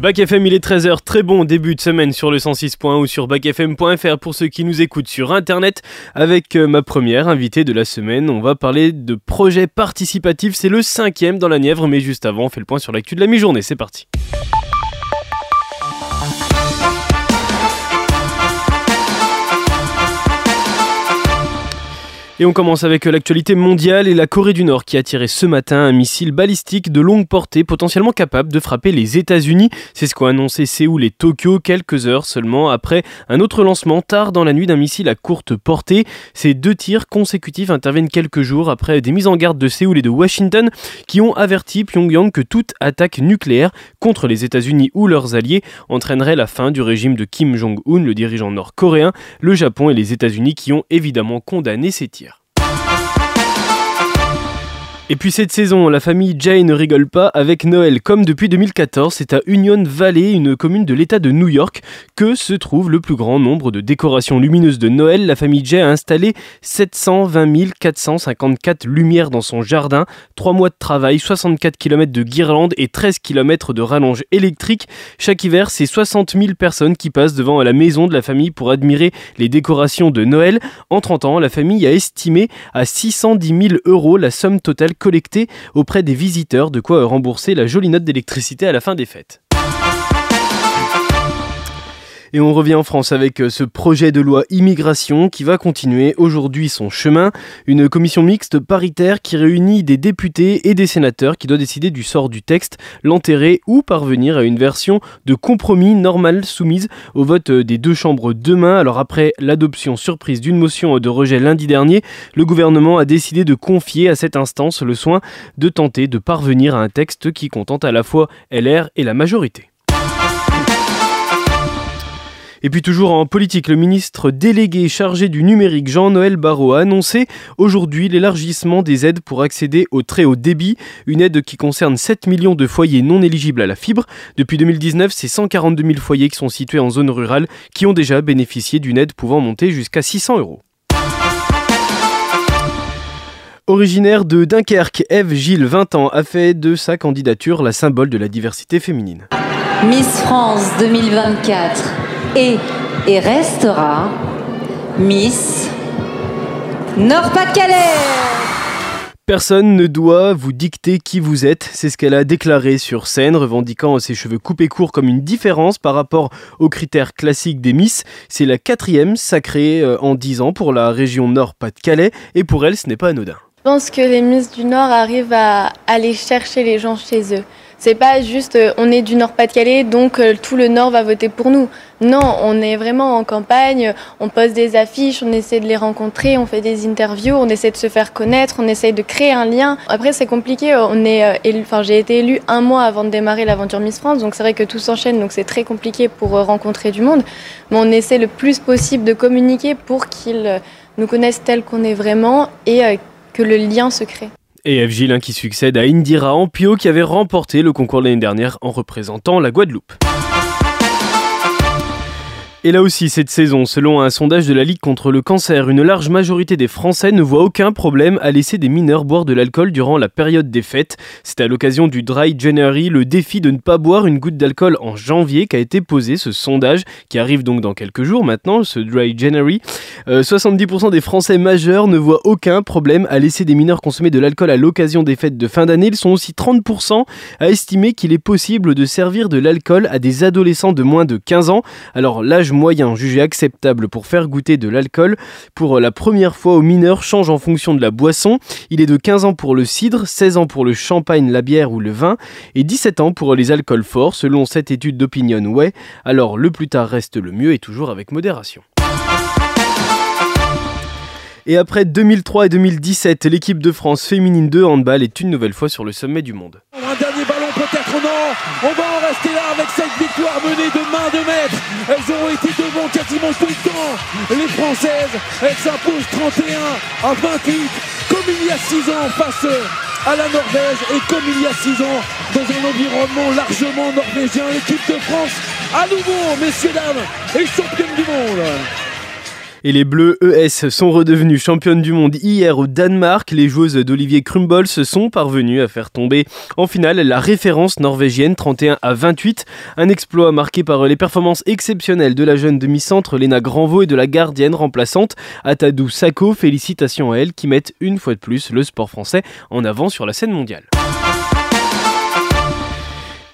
Bac FM, il est 13h, très bon début de semaine sur le 106.1 ou sur bacfm.fr pour ceux qui nous écoutent sur internet. Avec euh, ma première invitée de la semaine, on va parler de projet participatif, c'est le cinquième dans la Nièvre, mais juste avant, on fait le point sur l'actu de la mi-journée, c'est parti. Et on commence avec l'actualité mondiale et la Corée du Nord qui a tiré ce matin un missile balistique de longue portée potentiellement capable de frapper les États-Unis. C'est ce qu'ont annoncé Séoul et Tokyo quelques heures seulement après un autre lancement tard dans la nuit d'un missile à courte portée. Ces deux tirs consécutifs interviennent quelques jours après des mises en garde de Séoul et de Washington qui ont averti Pyongyang que toute attaque nucléaire contre les États-Unis ou leurs alliés entraînerait la fin du régime de Kim Jong-un, le dirigeant nord-coréen. Le Japon et les États-Unis qui ont évidemment condamné ces tirs. Et puis cette saison, la famille Jay ne rigole pas avec Noël. Comme depuis 2014, c'est à Union Valley, une commune de l'État de New York, que se trouve le plus grand nombre de décorations lumineuses de Noël. La famille Jay a installé 720 454 lumières dans son jardin, 3 mois de travail, 64 km de guirlandes et 13 km de rallonges électriques. Chaque hiver, c'est 60 000 personnes qui passent devant la maison de la famille pour admirer les décorations de Noël. En 30 ans, la famille a estimé à 610 000 euros la somme totale collecter auprès des visiteurs, de quoi rembourser la jolie note d'électricité à la fin des fêtes. Et on revient en France avec euh, ce projet de loi immigration qui va continuer aujourd'hui son chemin. Une commission mixte paritaire qui réunit des députés et des sénateurs qui doit décider du sort du texte, l'enterrer ou parvenir à une version de compromis normal soumise au vote euh, des deux chambres demain. Alors après l'adoption surprise d'une motion de rejet lundi dernier, le gouvernement a décidé de confier à cette instance le soin de tenter de parvenir à un texte qui contente à la fois LR et la majorité. Et puis toujours en politique, le ministre délégué chargé du numérique Jean-Noël Barrot a annoncé aujourd'hui l'élargissement des aides pour accéder au très haut débit, une aide qui concerne 7 millions de foyers non éligibles à la fibre. Depuis 2019, c'est 142 000 foyers qui sont situés en zone rurale qui ont déjà bénéficié d'une aide pouvant monter jusqu'à 600 euros. Originaire de Dunkerque, Eve Gilles, 20 ans, a fait de sa candidature la symbole de la diversité féminine. Miss France 2024 et restera Miss Nord-Pas-de-Calais. Personne ne doit vous dicter qui vous êtes, c'est ce qu'elle a déclaré sur scène, revendiquant ses cheveux coupés courts comme une différence par rapport aux critères classiques des Miss. C'est la quatrième sacrée euh, en 10 ans pour la région Nord-Pas-de-Calais, et pour elle ce n'est pas anodin. Je pense que les Miss du Nord arrivent à aller chercher les gens chez eux. C'est pas juste euh, on est du Nord-Pas-de-Calais donc euh, tout le Nord va voter pour nous. Non, on est vraiment en campagne, on pose des affiches, on essaie de les rencontrer, on fait des interviews, on essaie de se faire connaître, on essaie de créer un lien. Après c'est compliqué, on est euh, enfin j'ai été élue un mois avant de démarrer l'aventure Miss France donc c'est vrai que tout s'enchaîne donc c'est très compliqué pour rencontrer du monde. Mais on essaie le plus possible de communiquer pour qu'ils nous connaissent tel qu'on est vraiment et le lien se crée et F. Qui succède à Indira Ampio qui avait remporté le concours l'année dernière en représentant la Guadeloupe. Et là aussi, cette saison, selon un sondage de la Ligue contre le cancer, une large majorité des Français ne voit aucun problème à laisser des mineurs boire de l'alcool durant la période des fêtes. C'est à l'occasion du Dry January, le défi de ne pas boire une goutte d'alcool en janvier, qu'a été posé ce sondage, qui arrive donc dans quelques jours maintenant, ce Dry January. 70% euh, des Français majeurs ne voient aucun problème à laisser des mineurs consommer de l'alcool à l'occasion des fêtes de fin d'année. Ils sont aussi 30% à estimer qu'il est possible de servir de l'alcool à des adolescents de moins de 15 ans. Alors l'âge moyen jugé acceptable pour faire goûter de l'alcool pour la première fois aux mineurs change en fonction de la boisson. Il est de 15 ans pour le cidre, 16 ans pour le champagne, la bière ou le vin et 17 ans pour les alcools forts selon cette étude d'Opinion Way. Alors le plus tard reste le mieux et toujours avec modération. Et après 2003 et 2017, l'équipe de France féminine de handball est une nouvelle fois sur le sommet du monde. On va en rester là avec cette victoire menée de main de maître. Elles ont été devant quasiment tout le temps. Les Françaises, elles s'imposent 31 à 28 comme il y a 6 ans face à la Norvège et comme il y a 6 ans dans un environnement largement norvégien. L'équipe de France à nouveau, messieurs dames, est championne du monde. Et les Bleus ES sont redevenus championnes du monde hier au Danemark. Les joueuses d'Olivier Krumbols sont parvenues à faire tomber en finale la référence norvégienne 31 à 28. Un exploit marqué par les performances exceptionnelles de la jeune demi-centre Léna Granvaux et de la gardienne remplaçante Atadou Sako. Félicitations à elle qui mettent une fois de plus le sport français en avant sur la scène mondiale.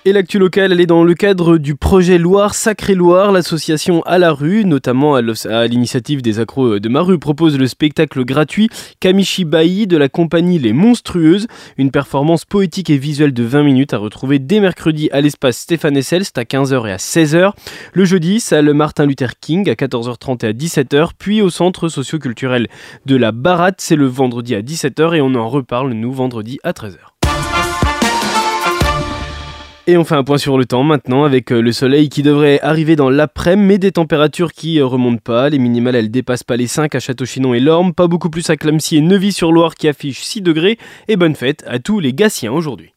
Et l'actu locale, elle est dans le cadre du projet Loire Sacré Loire. L'association à la rue, notamment à l'initiative des accros de ma rue, propose le spectacle gratuit Kamishi Bai de la compagnie Les Monstrueuses. Une performance poétique et visuelle de 20 minutes à retrouver dès mercredi à l'espace Stéphane Esselst à 15h et à 16h. Le jeudi, salle Martin Luther King à 14h30 et à 17h. Puis au centre socioculturel de la Baratte, c'est le vendredi à 17h et on en reparle nous vendredi à 13h. Et on fait un point sur le temps maintenant avec euh, le soleil qui devrait arriver dans l'après-midi, mais des températures qui euh, remontent pas. Les minimales, elles dépassent pas les 5 à Château-Chinon et Lorme, pas beaucoup plus à Clamcy et Neuvy-sur-Loire qui affiche 6 degrés. Et bonne fête à tous les Gassiens aujourd'hui.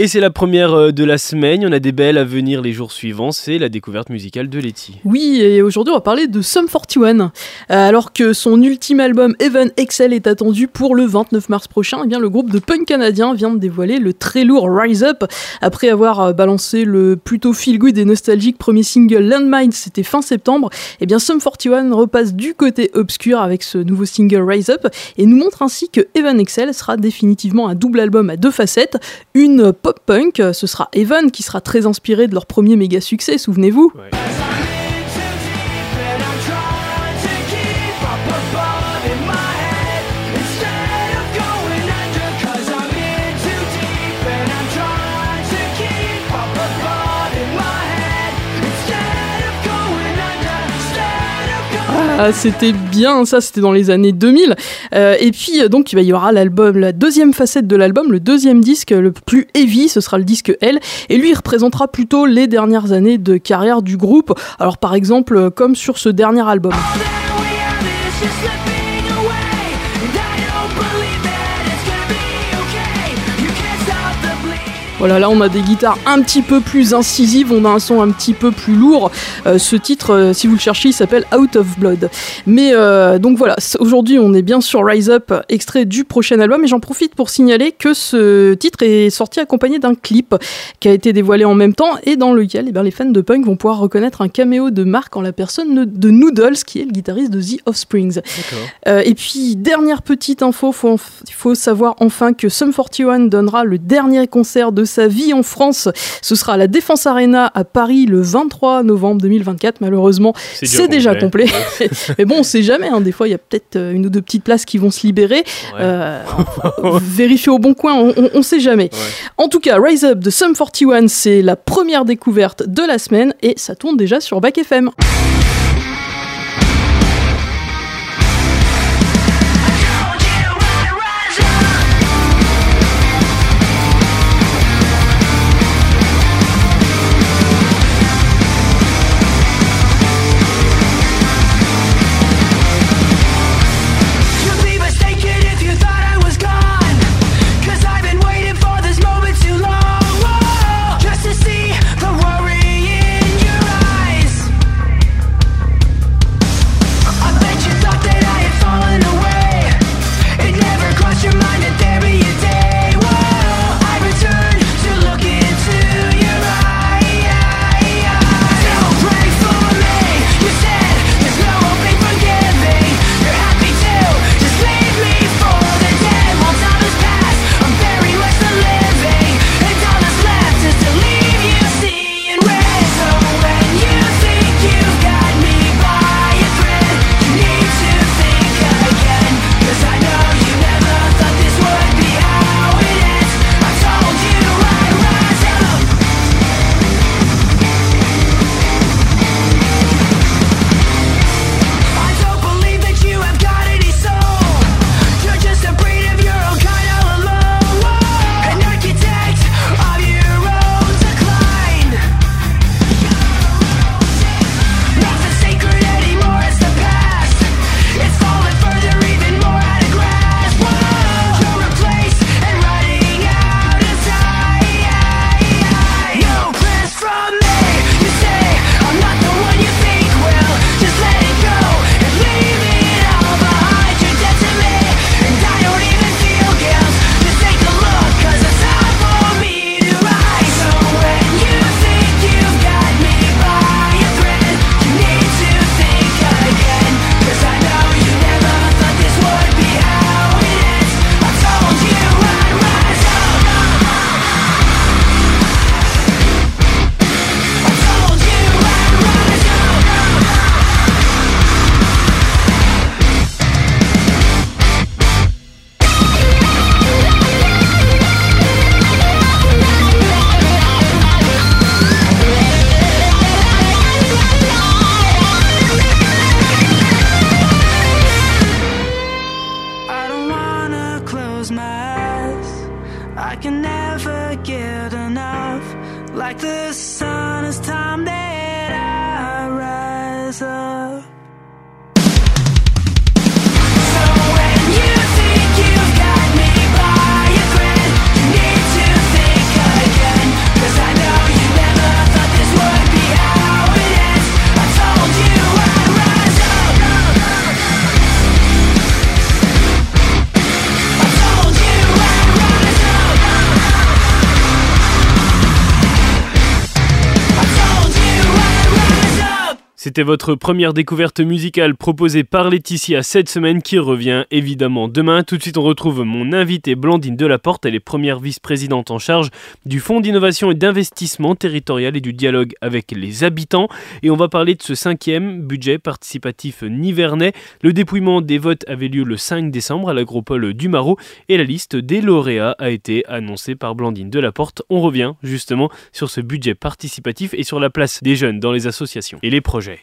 Et c'est la première euh, de la semaine, on a des belles à venir les jours suivants, c'est la découverte musicale de Letty. Oui, et aujourd'hui on va parler de Sum 41. Euh, alors que son ultime album Even Excel est attendu pour le 29 mars prochain, eh bien le groupe de punk canadien vient de dévoiler le très lourd Rise Up. Après avoir euh, balancé le plutôt feel-good et nostalgique premier single Landmine, c'était fin septembre, eh bien Sum 41 repasse du côté obscur avec ce nouveau single Rise Up et nous montre ainsi que Even Excel sera définitivement un double album à deux facettes, une pop-punk. Ce sera Evan qui sera très inspiré de leur premier méga succès, souvenez-vous. Ah, c'était bien, ça c'était dans les années 2000. Euh, et puis euh, donc il y aura l'album, la deuxième facette de l'album, le deuxième disque le plus heavy, ce sera le disque L. Et lui il représentera plutôt les dernières années de carrière du groupe. Alors par exemple euh, comme sur ce dernier album. Voilà, là on a des guitares un petit peu plus incisives, on a un son un petit peu plus lourd. Euh, ce titre, euh, si vous le cherchez, il s'appelle Out of Blood. Mais euh, donc voilà, aujourd'hui on est bien sur Rise Up, extrait du prochain album, et j'en profite pour signaler que ce titre est sorti accompagné d'un clip qui a été dévoilé en même temps et dans lequel eh bien, les fans de punk vont pouvoir reconnaître un caméo de Mark en la personne de Noodles, qui est le guitariste de The Offsprings. et puis, dernière petite info, il faut savoir enfin que Sum 41 donnera le dernier concert de sa vie en France. Ce sera à la Défense Arena à Paris le 23 novembre 2024. Malheureusement, c'est déjà complet. Mais bon, on sait jamais. Hein. Des fois, il y a peut-être euh, une ou deux petites places qui vont se libérer. Euh, vérifier au bon coin, on, ne sait jamais. En tout cas, Rise Up de Sum 41, c'est la première découverte de la semaine et ça tourne déjà sur Bac FM. never get enough. Like the sun, it's time that I rise up. C'était votre première découverte musicale proposée par Laetitia cette semaine qui revient évidemment demain. Tout de suite, on retrouve mon invitée Blandine Delaporte. Elle est première vice-présidente en charge du Fonds d'innovation et d'investissement territorial et du dialogue avec les habitants. Et on va parler de ce cinquième budget participatif nivernais. Le dépouillement des votes avait lieu le 5 décembre à l'agropole du Maroc et la liste des lauréats a été annoncée par Blandine Delaporte. On revient justement sur ce budget participatif et sur la place des jeunes dans les associations et les projets.